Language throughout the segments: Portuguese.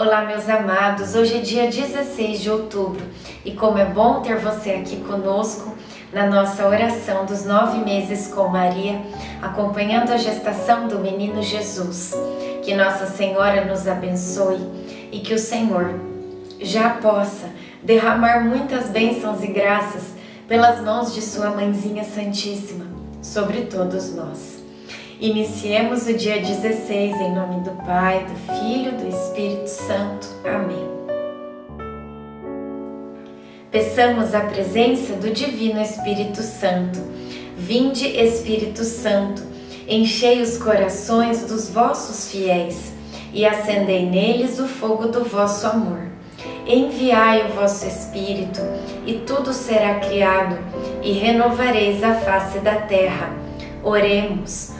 Olá, meus amados. Hoje é dia 16 de outubro e como é bom ter você aqui conosco na nossa oração dos nove meses com Maria, acompanhando a gestação do menino Jesus. Que Nossa Senhora nos abençoe e que o Senhor já possa derramar muitas bênçãos e graças pelas mãos de Sua Mãezinha Santíssima sobre todos nós. Iniciemos o dia 16 em nome do Pai, do Filho, do Espírito Santo. Amém. Peçamos a presença do Divino Espírito Santo. Vinde, Espírito Santo, enchei os corações dos vossos fiéis e acendei neles o fogo do vosso amor. Enviai o vosso Espírito, e tudo será criado, e renovareis a face da terra. Oremos.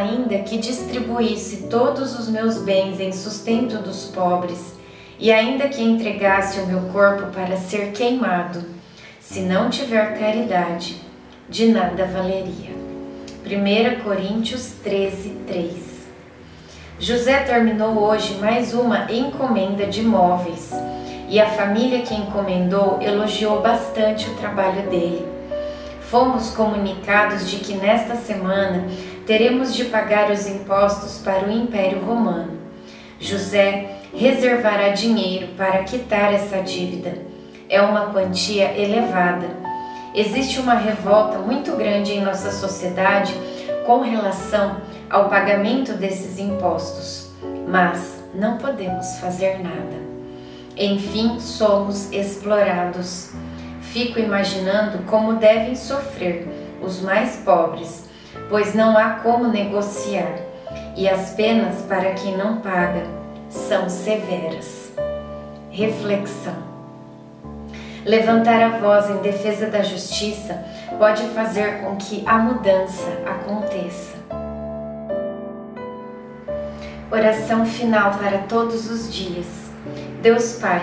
Ainda que distribuísse todos os meus bens em sustento dos pobres, e ainda que entregasse o meu corpo para ser queimado, se não tiver caridade, de nada valeria. 1 Coríntios 13, 3 José terminou hoje mais uma encomenda de móveis e a família que encomendou elogiou bastante o trabalho dele. Fomos comunicados de que nesta semana teremos de pagar os impostos para o Império Romano. José reservará dinheiro para quitar essa dívida. É uma quantia elevada. Existe uma revolta muito grande em nossa sociedade com relação ao pagamento desses impostos, mas não podemos fazer nada. Enfim, somos explorados. Fico imaginando como devem sofrer os mais pobres pois não há como negociar, e as penas para quem não paga são severas. Reflexão: Levantar a voz em defesa da justiça pode fazer com que a mudança aconteça. Oração final para todos os dias. Deus Pai,